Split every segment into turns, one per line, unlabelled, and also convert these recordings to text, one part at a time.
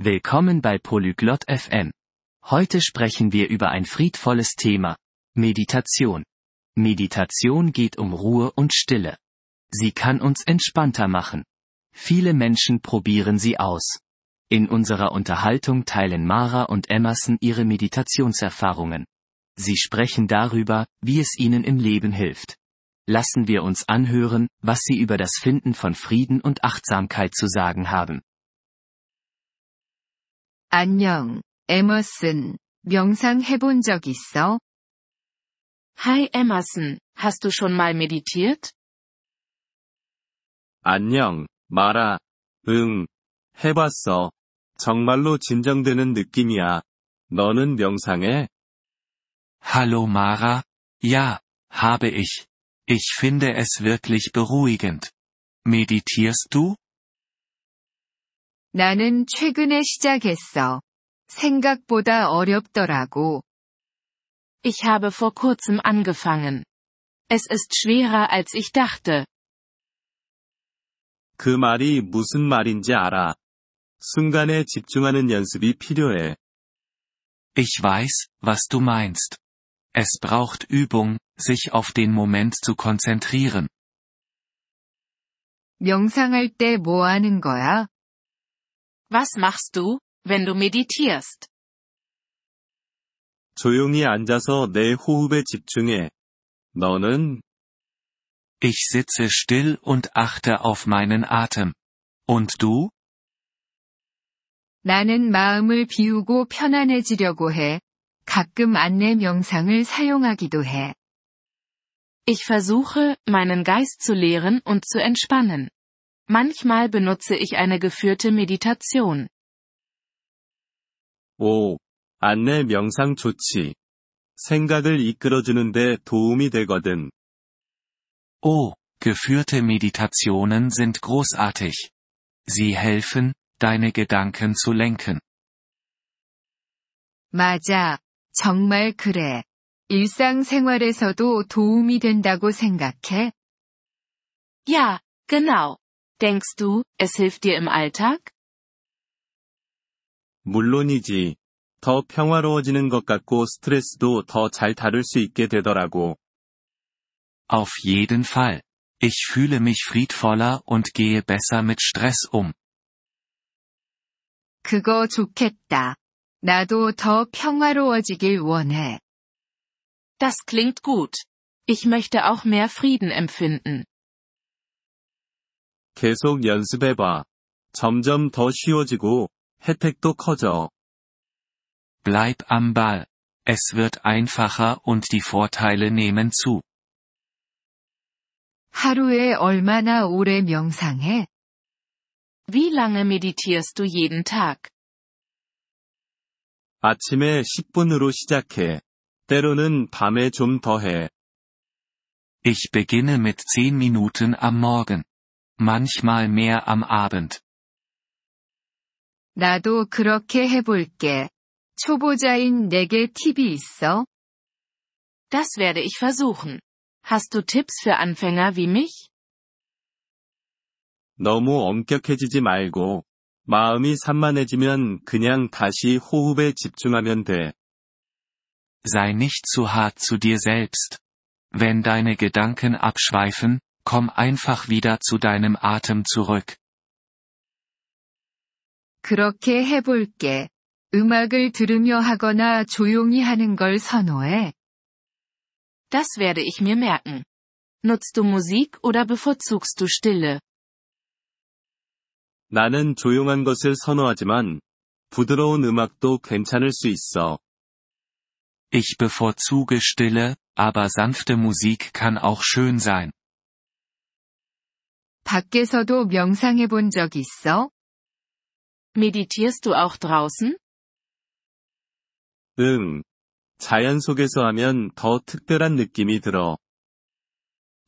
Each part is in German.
Willkommen bei Polyglot FM. Heute sprechen wir über ein friedvolles Thema. Meditation. Meditation geht um Ruhe und Stille. Sie kann uns entspannter machen. Viele Menschen probieren sie aus. In unserer Unterhaltung teilen Mara und Emerson ihre Meditationserfahrungen. Sie sprechen darüber, wie es ihnen im Leben hilft. Lassen wir uns anhören, was sie über das Finden von Frieden und Achtsamkeit zu sagen haben.
안녕, 에머슨. 명상 해본 적 있어?
Hi Emerson, hast du schon mal meditiert?
안녕, 마라. 응. 해봤어. 정말로 진정되는 느낌이야. 너는 명상해?
Hallo Mara? Ja, habe ich. Ich finde es wirklich beruhigend. Meditierst du?
나는 최근에 시작했어. 생각보다 어렵더라고.
Ich habe vor kurzem angefangen. Es ist schwerer als ich dachte.
그 말이 무슨 말인지 알아. 순간에 집중하는 연습이 필요해.
Ich weiß, was du meinst. Es braucht Übung, sich auf den Moment zu konzentrieren.
명상할 때 뭐 하는 거야?
Was machst du, wenn du meditierst?
조용히 앉아서 내 호흡에 집중해. 너는?
Ich sitze still und achte auf meinen Atem. Und du?
나는 마음을 비우고 편안해지려고 해. 가끔 안내 명상을 사용하기도 해.
Ich versuche, meinen Geist zu leeren und zu entspannen. Manchmal benutze ich eine geführte Meditation.
오, 안내 명상 좋지. 생각을 이끌어주는데 도움이 되거든.
Oh, geführte Meditationen sind großartig. Sie helfen, deine Gedanken zu lenken.
맞아. 정말 그래. 일상생활에서도 도움이 된다고 생각해?
Ja, genau. Denkst du, es hilft dir im Alltag?
물론이지. 더 평화로워지는 것 같고 스트레스도 더 잘 다룰 수 있게 되더라고.
Auf jeden Fall. Ich fühle mich friedvoller und gehe besser mit Stress um.
그거 좋겠다. 나도 더 평화로워지길 원해.
Das klingt gut. Ich möchte auch mehr Frieden empfinden.
계속 연습해봐. 점점 더 쉬워지고, 혜택도 커져.
Bleib am Ball. Es wird einfacher und die Vorteile nehmen zu.
하루에 얼마나 오래 명상해?
Wie lange meditierst du jeden Tag?
아침에 10분으로 시작해. 때로는 밤에 좀 더 해.
Ich beginne mit 10 Minuten am Morgen. Manchmal mehr am Abend.
나도 그렇게 해볼게. 초보자인 내게 팁이 있어?
Das werde ich versuchen. Hast du Tipps für Anfänger wie mich?
너무 엄격해지지 말고, 마음이 산만해지면 그냥 다시 호흡에 집중하면 돼.
Sei nicht zu hart zu dir selbst. Wenn deine Gedanken abschweifen, komm einfach wieder zu deinem Atem zurück.
그렇게 해볼게. 음악을 들으며 하거나 조용히 하는 걸 선호해.
Das werde ich mir merken. Nutzt du Musik oder bevorzugst du Stille?
나는 조용한 것을 선호하지만, 부드러운 음악도 괜찮을 수 있어.
Ich bevorzuge Stille, aber sanfte Musik kann auch schön sein.
밖에서도 명상해 본 적 있어?
Meditierst du auch draußen?
응. 자연 속에서 하면 더 특별한 느낌이 들어.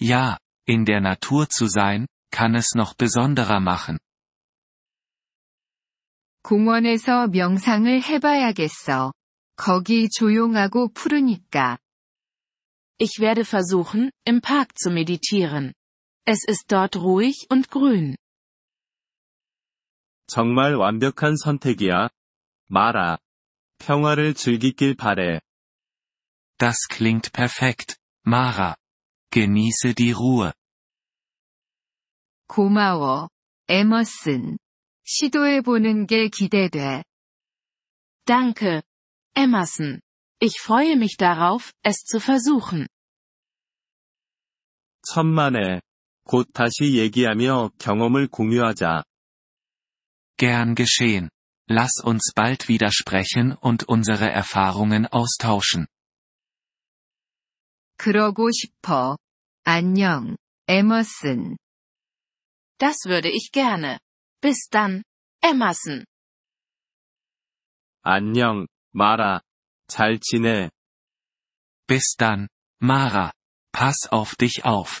Ja, in der Natur zu sein, kann es noch besonderer machen.
공원에서 명상을 해봐야겠어. 거기 조용하고 푸르니까.
Ich werde versuchen, im Park zu meditieren. Es ist dort ruhig und grün.
정말 완벽한 선택이야. 마라. 평화를 즐기길 바래.
Das klingt perfekt, Mara. Genieße die Ruhe.
고마워, 에머슨. 시도해보는 게 기대돼.
Danke. Emerson. Ich freue mich darauf, es zu versuchen.
천만에. 곧 다시 얘기하며 경험을 공유하자.
Gern geschehen. Lass uns bald wieder sprechen und unsere Erfahrungen austauschen.
그러고 싶어. 안녕, 에머슨.
Das würde ich gerne. Bis dann, Emerson.
안녕, 마라. 잘 지내.
Bis dann, Mara. Pass auf dich auf.